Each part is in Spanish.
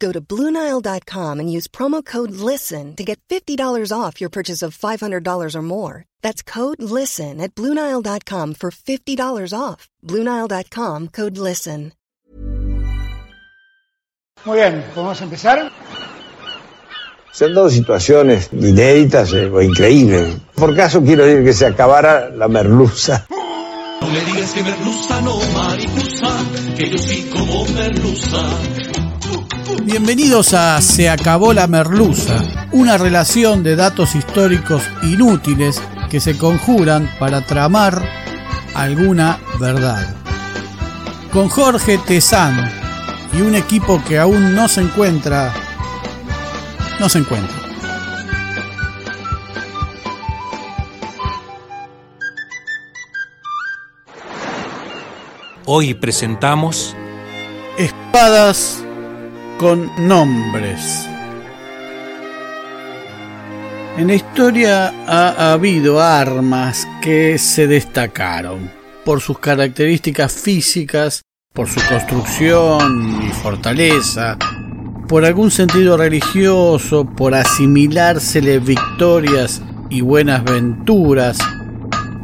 Go to BlueNile.com and use promo code LISTEN to get $50 off your purchase of $500 or more. That's code LISTEN at BlueNile.com for $50 off. BlueNile.com code LISTEN. Muy bien, ¿podemos empezar? Son dos situaciones inéditas eh, o increíbles. Por caso quiero decir que se acabara la merluza. No me digas que merluza, no mariposa, que yo sí como merluza. Bienvenidos a Se acabó la merluza, una relación de datos históricos inútiles que se conjuran para tramar alguna verdad. Con Jorge Tezán y un equipo que aún no se encuentra, no se encuentra. Hoy presentamos Espadas con nombres. En la historia ha habido armas que se destacaron por sus características físicas, por su construcción y fortaleza, por algún sentido religioso, por asimilársele victorias y buenas venturas,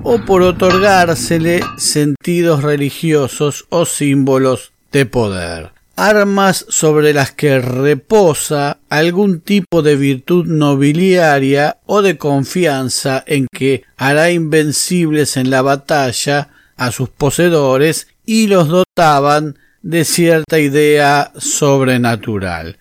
o por otorgársele sentidos religiosos o símbolos de poder. Armas sobre las que reposa algún tipo de virtud nobiliaria o de confianza en que hará invencibles en la batalla a sus poseedores y los dotaban de cierta idea sobrenatural.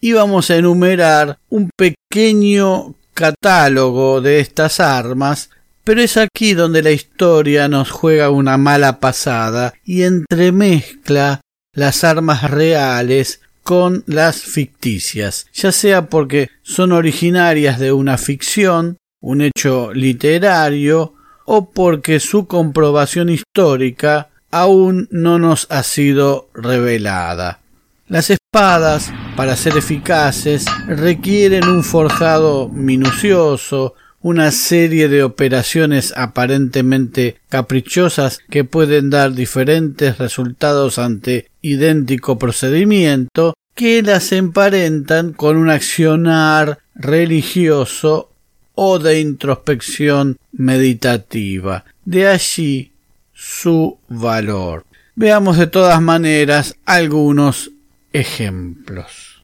Y vamos a enumerar un pequeño catálogo de estas armas pero es aquí donde la historia nos juega una mala pasada y entremezcla las armas reales con las ficticias, ya sea porque son originarias de una ficción, un hecho literario, o porque su comprobación histórica aún no nos ha sido revelada. Las espadas, para ser eficaces, requieren un forjado minucioso, una serie de operaciones aparentemente caprichosas que pueden dar diferentes resultados ante idéntico procedimiento que las emparentan con un accionar religioso o de introspección meditativa. De allí su valor. Veamos de todas maneras algunos ejemplos.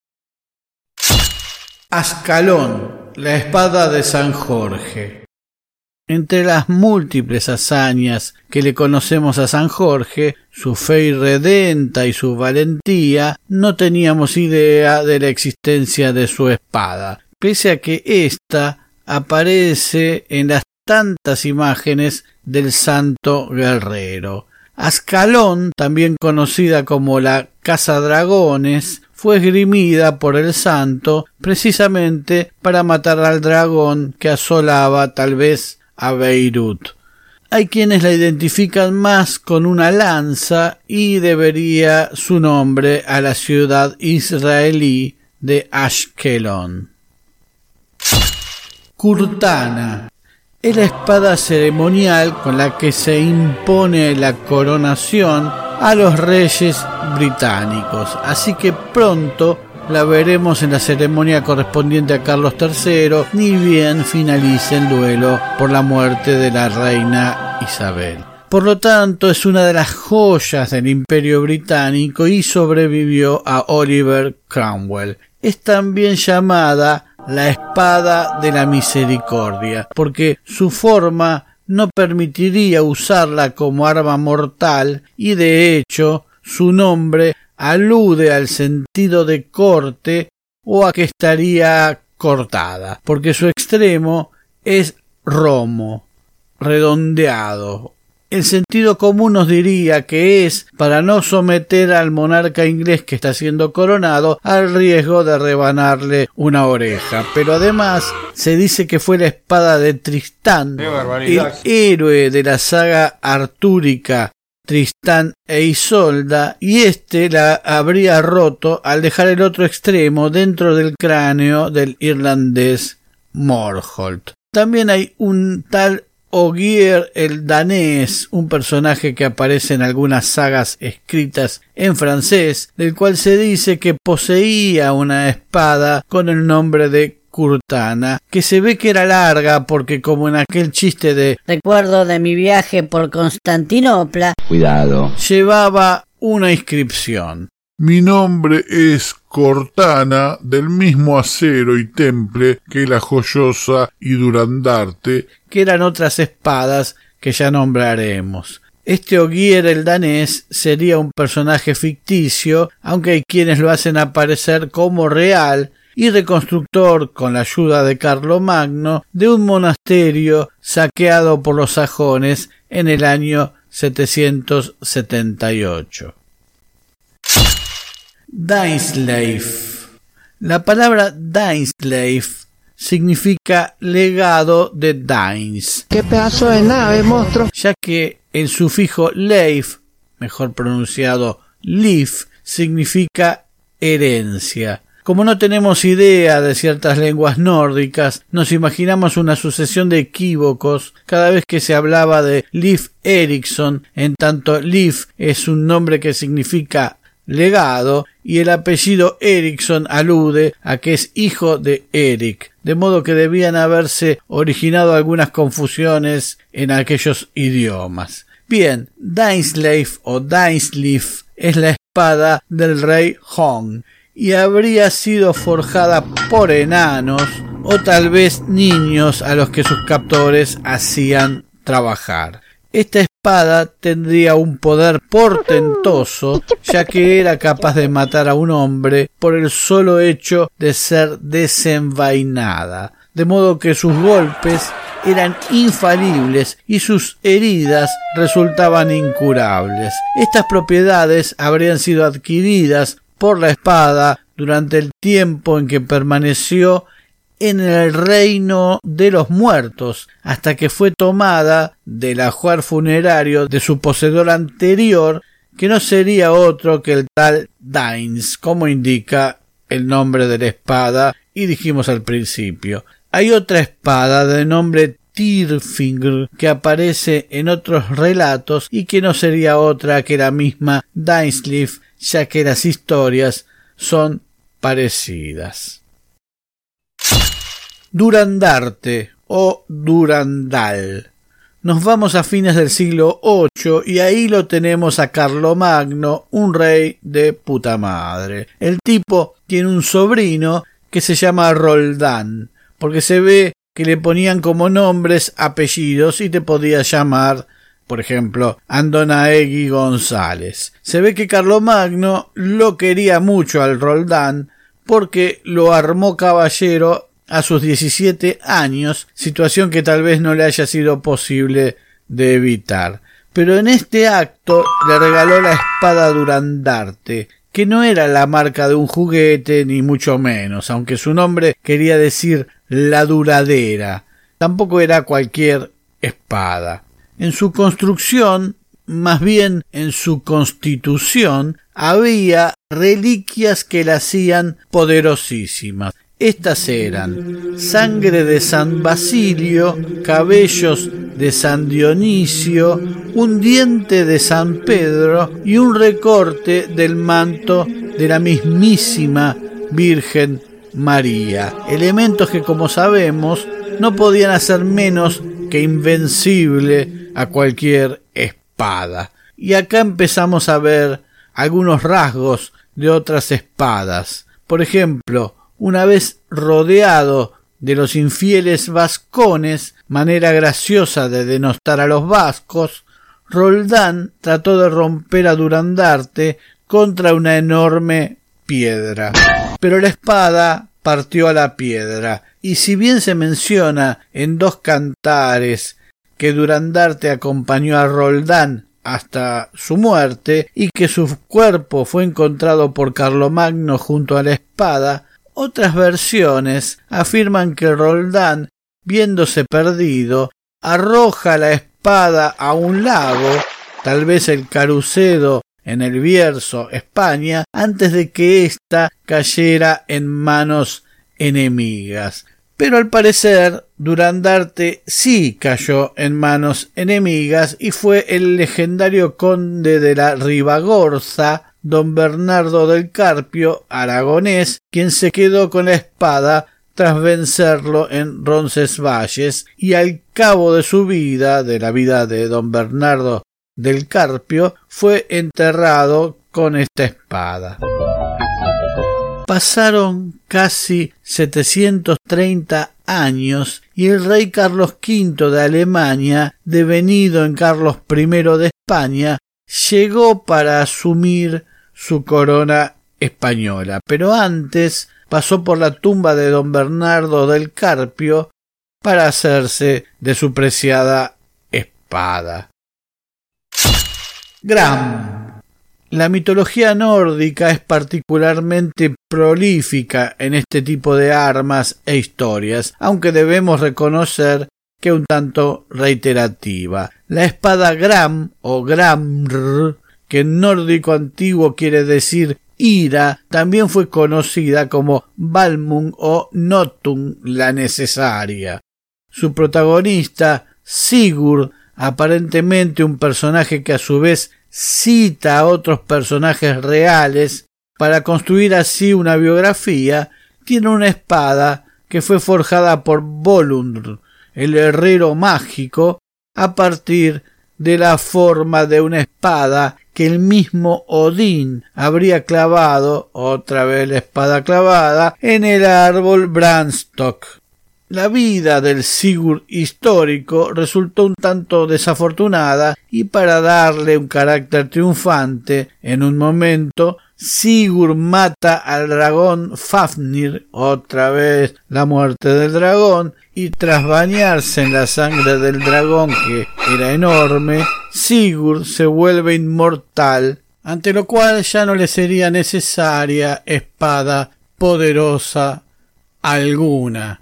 Ascalón la espada de San Jorge. Entre las múltiples hazañas que le conocemos a San Jorge, su fe irredenta y su valentía, no teníamos idea de la existencia de su espada, pese a que ésta aparece en las tantas imágenes del santo guerrero. Ascalón, también conocida como la Casa Dragones, fue esgrimida por el santo precisamente para matar al dragón que asolaba tal vez a Beirut. Hay quienes la identifican más con una lanza y debería su nombre a la ciudad israelí de Ashkelon. Kurtana es la espada ceremonial con la que se impone la coronación a los reyes británicos. Así que pronto la veremos en la ceremonia correspondiente a Carlos III, ni bien finalice el duelo por la muerte de la reina Isabel. Por lo tanto, es una de las joyas del imperio británico y sobrevivió a Oliver Cromwell. Es también llamada la espada de la misericordia, porque su forma no permitiría usarla como arma mortal y de hecho su nombre alude al sentido de corte o a que estaría cortada, porque su extremo es romo, redondeado. El sentido común nos diría que es para no someter al monarca inglés que está siendo coronado al riesgo de rebanarle una oreja. Pero además se dice que fue la espada de Tristán, el héroe de la saga artúrica Tristán e Isolda, y éste la habría roto al dejar el otro extremo dentro del cráneo del irlandés Morholt. También hay un tal Ogier el danés, un personaje que aparece en algunas sagas escritas en francés, del cual se dice que poseía una espada con el nombre de Curtana, que se ve que era larga porque como en aquel chiste de Recuerdo de mi viaje por Constantinopla. Cuidado. Llevaba una inscripción. Mi nombre es Cortana, del mismo acero y temple que la joyosa y Durandarte, que eran otras espadas que ya nombraremos. Este Ogier el danés sería un personaje ficticio, aunque hay quienes lo hacen aparecer como real, y reconstructor con la ayuda de Carlomagno de un monasterio saqueado por los sajones en el año 778. Dainslave. La palabra Dainslave significa legado de Dains. ¿Qué pedazo de nave, monstruo? Ya que el sufijo leif, mejor pronunciado lif, significa herencia. Como no tenemos idea de ciertas lenguas nórdicas, nos imaginamos una sucesión de equívocos cada vez que se hablaba de Leif Erikson, en tanto Leif es un nombre que significa legado y el apellido Eriksson alude a que es hijo de Eric, de modo que debían haberse originado algunas confusiones en aquellos idiomas. Bien, Dainslave o Dainsleif es la espada del rey Hong y habría sido forjada por enanos o tal vez niños a los que sus captores hacían trabajar. Esta espada tendría un poder portentoso, ya que era capaz de matar a un hombre por el solo hecho de ser desenvainada, de modo que sus golpes eran infalibles y sus heridas resultaban incurables. Estas propiedades habrían sido adquiridas por la espada durante el tiempo en que permaneció en el reino de los muertos, hasta que fue tomada del ajuar funerario de su poseedor anterior, que no sería otro que el tal Dains, como indica el nombre de la espada, y dijimos al principio. Hay otra espada de nombre Tirfingr que aparece en otros relatos y que no sería otra que la misma Dainsleif ya que las historias son parecidas. Durandarte o Durandal. Nos vamos a fines del siglo VIII y ahí lo tenemos a Carlomagno, un rey de puta madre. El tipo tiene un sobrino que se llama Roldán, porque se ve que le ponían como nombres apellidos y te podía llamar por ejemplo, Andonaegui González. Se ve que Carlomagno lo quería mucho al Roldán porque lo armó caballero a sus 17 años, situación que tal vez no le haya sido posible de evitar. Pero en este acto le regaló la espada Durandarte, que no era la marca de un juguete ni mucho menos, aunque su nombre quería decir la duradera. Tampoco era cualquier espada. En su construcción, más bien en su constitución, había reliquias que la hacían poderosísimas. Estas eran sangre de San Basilio, cabellos de San Dionisio, un diente de San Pedro y un recorte del manto de la mismísima Virgen María. Elementos que, como sabemos, no podían hacer menos que invencible a cualquier espada. Y acá empezamos a ver algunos rasgos de otras espadas. Por ejemplo, una vez rodeado de los infieles vascones, manera graciosa de denostar a los vascos, Roldán trató de romper a Durandarte contra una enorme piedra. Pero la espada partió a la piedra, y si bien se menciona en dos cantares que Durandarte acompañó a Roldán hasta su muerte y que su cuerpo fue encontrado por Carlomagno junto a la espada, otras versiones afirman que Roldán, viéndose perdido, arroja la espada a un lago, tal vez el Carucedo en el Bierzo, España, antes de que ésta cayera en manos enemigas. Pero al parecer Durandarte sí cayó en manos enemigas y fue el legendario conde de la Ribagorza, don Bernardo del Carpio, aragonés, quien se quedó con la espada tras vencerlo en Roncesvalles y al cabo de su vida, de la vida de don Bernardo del Carpio, fue enterrado con esta espada. Pasaron casi 730 años y el rey Carlos V de Alemania, devenido en Carlos I de España, llegó para asumir su corona española, pero antes pasó por la tumba de don Bernardo del Carpio para hacerse de su preciada espada. Gram la mitología nórdica es particularmente prolífica en este tipo de armas e historias, aunque debemos reconocer que un tanto reiterativa. La espada Gram o Gramr, que en nórdico antiguo quiere decir ira, también fue conocida como Balmung o Notung la necesaria. Su protagonista, Sigurd, aparentemente un personaje que a su vez cita a otros personajes reales para construir así una biografía, tiene una espada que fue forjada por Volundr, el herrero mágico, a partir de la forma de una espada que el mismo Odín habría clavado, otra vez la espada clavada, en el árbol Branstock. La vida del Sigurd histórico resultó un tanto desafortunada y para darle un carácter triunfante, en un momento Sigurd mata al dragón Fafnir, otra vez la muerte del dragón, y tras bañarse en la sangre del dragón que era enorme, Sigurd se vuelve inmortal, ante lo cual ya no le sería necesaria espada poderosa alguna.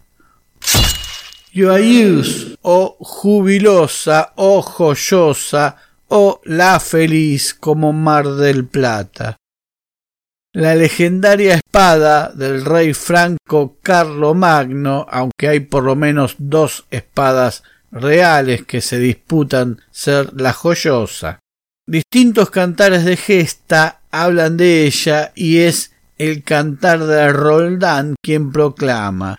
Yoayus, o jubilosa, o joyosa, o la feliz como Mar del Plata. La legendaria espada del rey franco Carlo Magno, aunque hay por lo menos dos espadas reales que se disputan ser la joyosa. Distintos cantares de gesta hablan de ella y es el cantar de Roldán quien proclama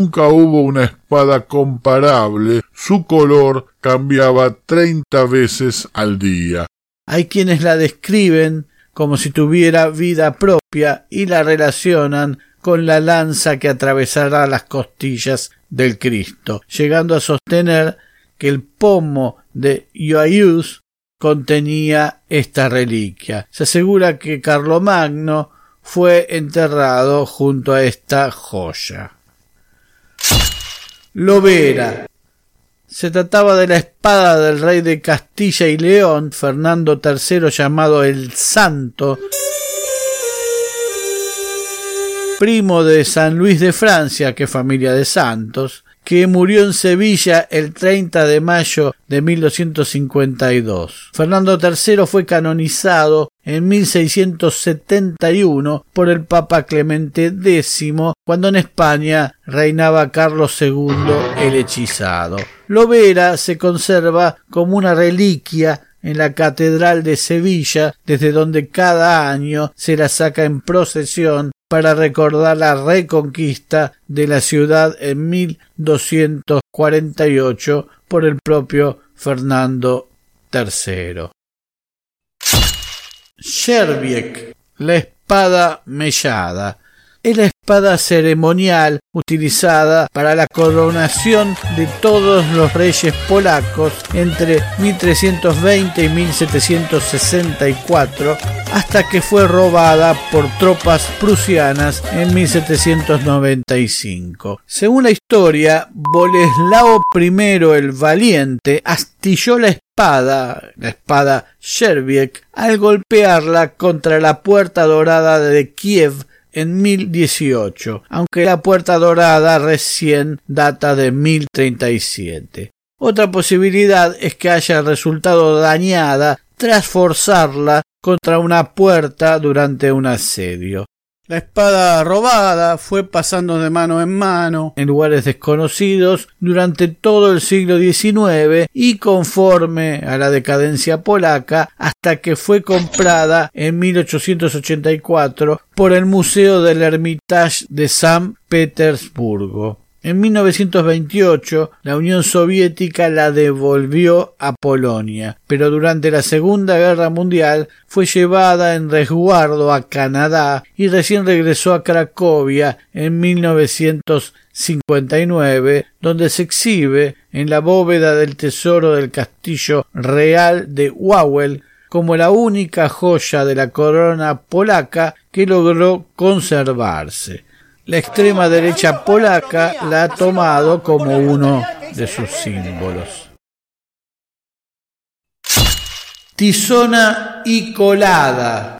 Nunca hubo una espada comparable. Su color cambiaba 30 veces al día. Hay quienes la describen como si tuviera vida propia y la relacionan con la lanza que atravesará las costillas del Cristo, llegando a sostener que el pomo de Ioaius contenía esta reliquia. Se asegura que Carlomagno fue enterrado junto a esta joya. Lovera. Se trataba de la espada del rey de Castilla y León, Fernando III llamado el Santo, primo de San Luis de Francia, que familia de santos, que murió en Sevilla el 30 de mayo de 1252. Fernando III fue canonizado en 1671 por el Papa Clemente X, cuando en España reinaba Carlos II el hechizado. Lovera se conserva como una reliquia en la Catedral de Sevilla, desde donde cada año se la saca en procesión para recordar la reconquista de la ciudad en 1248 por el propio Fernando III. Sherbiek, la espada mellada, es la espada ceremonial utilizada para la coronación de todos los reyes polacos entre 1320 y 1764 hasta que fue robada por tropas prusianas en 1795. Según la historia, Boleslao I el Valiente astilló la espada, la espada Sherbiek, al golpearla contra la puerta dorada de Kiev en 1018, aunque la puerta dorada recién data de 1037. Otra posibilidad es que haya resultado dañada tras forzarla contra una puerta durante un asedio. La espada robada fue pasando de mano en mano en lugares desconocidos durante todo el siglo XIX y conforme a la decadencia polaca hasta que fue comprada en 1884 por el Museo del Hermitage de San Petersburgo. En 1928 la Unión Soviética la devolvió a Polonia, pero durante la Segunda Guerra Mundial fue llevada en resguardo a Canadá y recién regresó a Cracovia en 1959, donde se exhibe en la bóveda del tesoro del Castillo Real de Wawel como la única joya de la corona polaca que logró conservarse la extrema derecha polaca la ha tomado como uno de sus símbolos. Tizona y Colada.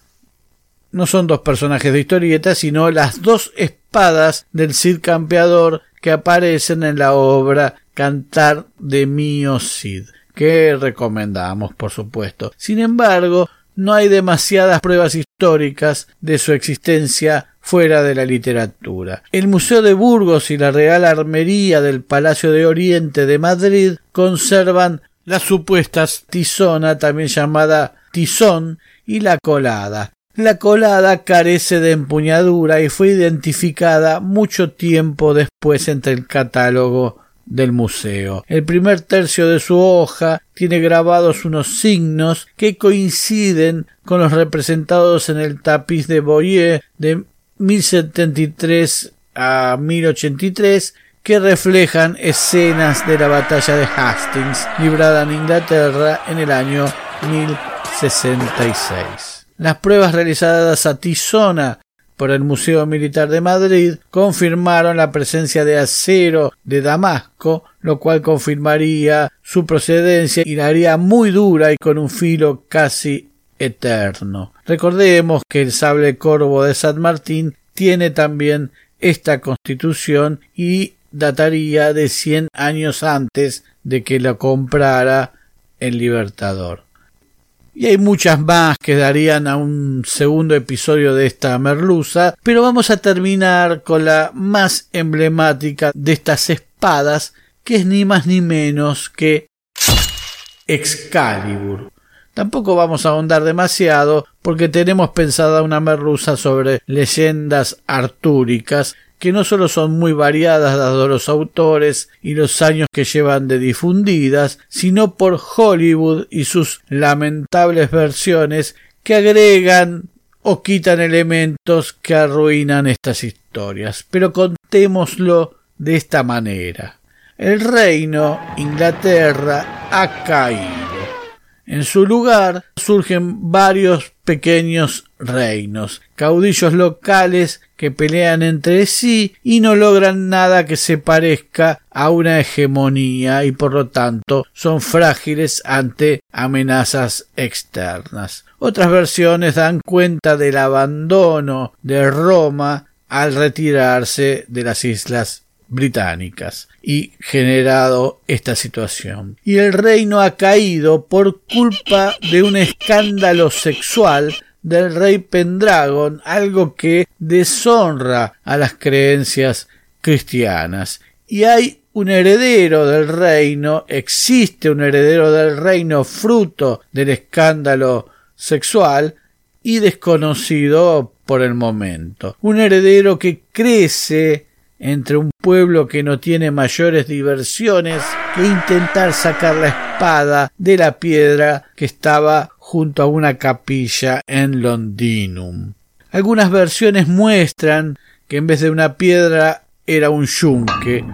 No son dos personajes de historieta, sino las dos espadas del Cid Campeador que aparecen en la obra Cantar de Mío Cid, que recomendamos, por supuesto. Sin embargo, no hay demasiadas pruebas históricas de su existencia fuera de la literatura. El Museo de Burgos y la Real Armería del Palacio de Oriente de Madrid conservan las supuestas tizona, también llamada tizón, y la colada. La colada carece de empuñadura y fue identificada mucho tiempo después entre el catálogo del museo. El primer tercio de su hoja tiene grabados unos signos que coinciden con los representados en el tapiz de Boyer de 1073 a 1083 que reflejan escenas de la batalla de Hastings librada en Inglaterra en el año 1066. Las pruebas realizadas a Tizona por el Museo Militar de Madrid confirmaron la presencia de acero de Damasco, lo cual confirmaría su procedencia y la haría muy dura y con un filo casi eterno. Recordemos que el sable corvo de San Martín tiene también esta constitución y dataría de cien años antes de que la comprara el Libertador. Y hay muchas más que darían a un segundo episodio de esta merluza, pero vamos a terminar con la más emblemática de estas espadas, que es ni más ni menos que Excalibur Tampoco vamos a ahondar demasiado porque tenemos pensada una merluza sobre leyendas artúricas que no solo son muy variadas dado los autores y los años que llevan de difundidas, sino por Hollywood y sus lamentables versiones que agregan o quitan elementos que arruinan estas historias. Pero contémoslo de esta manera. El reino Inglaterra ha caído. En su lugar surgen varios pequeños reinos, caudillos locales que pelean entre sí y no logran nada que se parezca a una hegemonía y por lo tanto son frágiles ante amenazas externas. Otras versiones dan cuenta del abandono de Roma al retirarse de las islas británicas y generado esta situación. Y el reino ha caído por culpa de un escándalo sexual del rey Pendragon, algo que deshonra a las creencias cristianas. Y hay un heredero del reino, existe un heredero del reino fruto del escándalo sexual y desconocido por el momento. Un heredero que crece entre un pueblo que no tiene mayores diversiones que intentar sacar la espada de la piedra que estaba junto a una capilla en Londinum. Algunas versiones muestran que en vez de una piedra era un yunque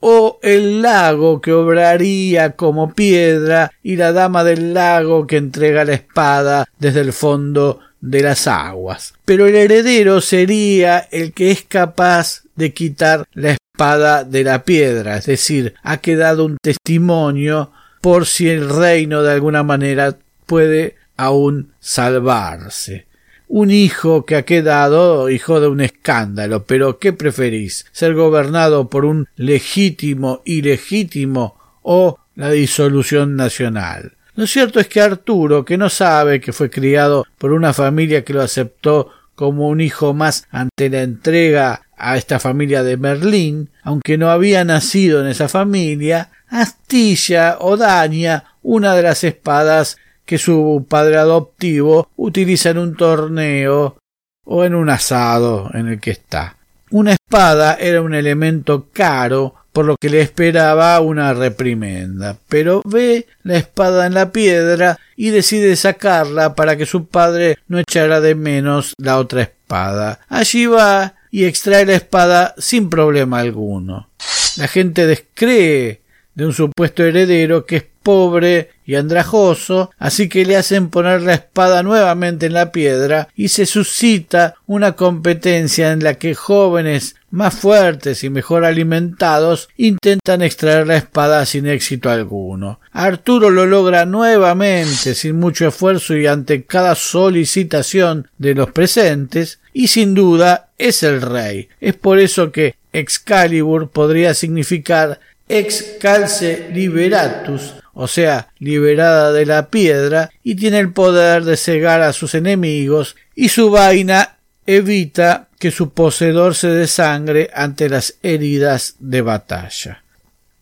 o el lago que obraría como piedra y la dama del lago que entrega la espada desde el fondo de las aguas. Pero el heredero sería el que es capaz de quitar la espada de la piedra, es decir, ha quedado un testimonio por si el reino de alguna manera puede aún salvarse. Un hijo que ha quedado hijo de un escándalo, pero ¿qué preferís? ¿Ser gobernado por un legítimo ilegítimo o la disolución nacional? Lo cierto es que Arturo, que no sabe que fue criado por una familia que lo aceptó como un hijo más ante la entrega a esta familia de Merlín, aunque no había nacido en esa familia, astilla o daña una de las espadas que su padre adoptivo utiliza en un torneo o en un asado en el que está. Una espada era un elemento caro por lo que le esperaba una reprimenda, pero ve la espada en la piedra y decide sacarla para que su padre no echara de menos la otra espada. Allí va y extrae la espada sin problema alguno. La gente descree de un supuesto heredero que es pobre y andrajoso, así que le hacen poner la espada nuevamente en la piedra y se suscita una competencia en la que jóvenes más fuertes y mejor alimentados intentan extraer la espada sin éxito alguno. Arturo lo logra nuevamente sin mucho esfuerzo y ante cada solicitación de los presentes y sin duda es el rey. Es por eso que Excalibur podría significar ex calce liberatus, o sea, liberada de la piedra, y tiene el poder de cegar a sus enemigos, y su vaina evita que su poseedor se desangre ante las heridas de batalla.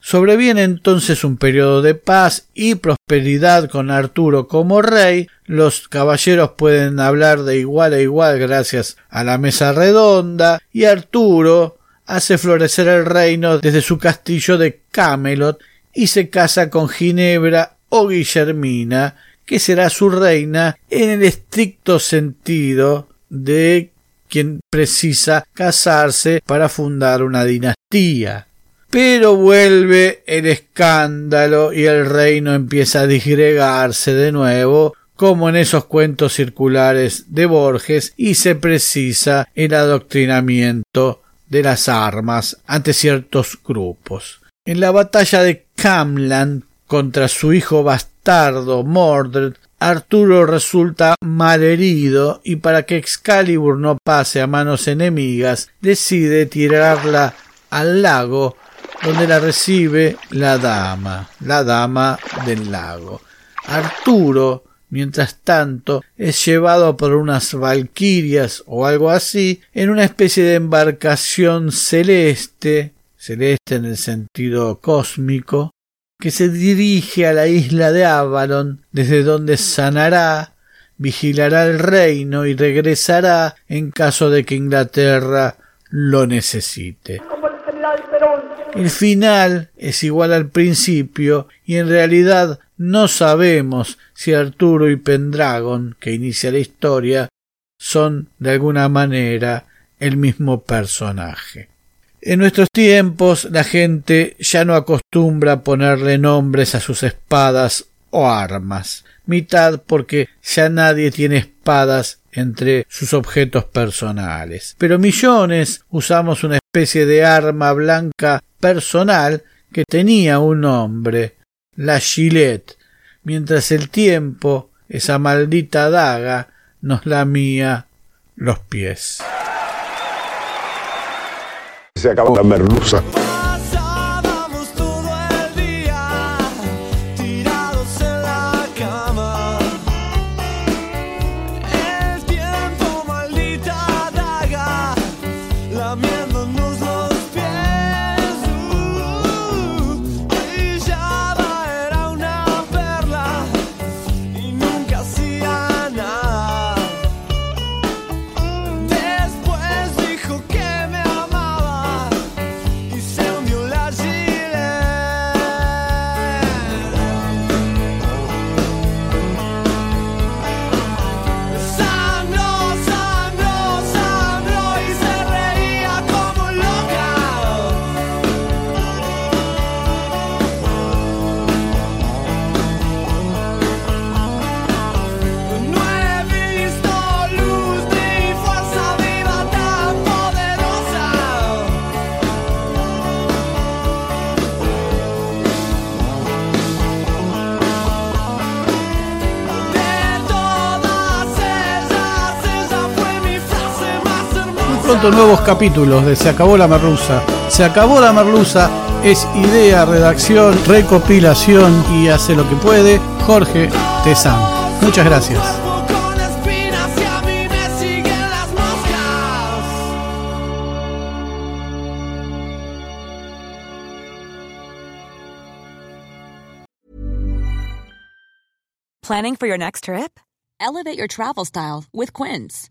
Sobreviene entonces un periodo de paz y prosperidad con Arturo como rey, los caballeros pueden hablar de igual a igual gracias a la mesa redonda, y Arturo hace florecer el reino desde su castillo de Camelot y se casa con Ginebra o Guillermina, que será su reina en el estricto sentido de quien precisa casarse para fundar una dinastía. Pero vuelve el escándalo y el reino empieza a disgregarse de nuevo como en esos cuentos circulares de Borges y se precisa el adoctrinamiento de las armas ante ciertos grupos. En la batalla de Camlan contra su hijo bastardo Mordred, Arturo resulta malherido y para que Excalibur no pase a manos enemigas, decide tirarla al lago donde la recibe la dama, la dama del lago. Arturo Mientras tanto, es llevado por unas valquirias o algo así en una especie de embarcación celeste, celeste en el sentido cósmico, que se dirige a la isla de Avalon, desde donde sanará, vigilará el reino y regresará en caso de que Inglaterra lo necesite. El final es igual al principio y en realidad no sabemos si Arturo y Pendragon, que inicia la historia, son de alguna manera el mismo personaje. En nuestros tiempos la gente ya no acostumbra ponerle nombres a sus espadas o armas, mitad porque ya nadie tiene espadas entre sus objetos personales. Pero millones usamos una especie de arma blanca personal que tenía un nombre, la Gillette, mientras el tiempo, esa maldita daga, nos lamía los pies. Se acabó la merluza. Nuevos capítulos de Se acabó la merluza. Se acabó la merluza es idea, redacción, recopilación y hace lo que puede Jorge Tezán. Muchas gracias. Planning for your next trip? Elevate your travel style with Quince.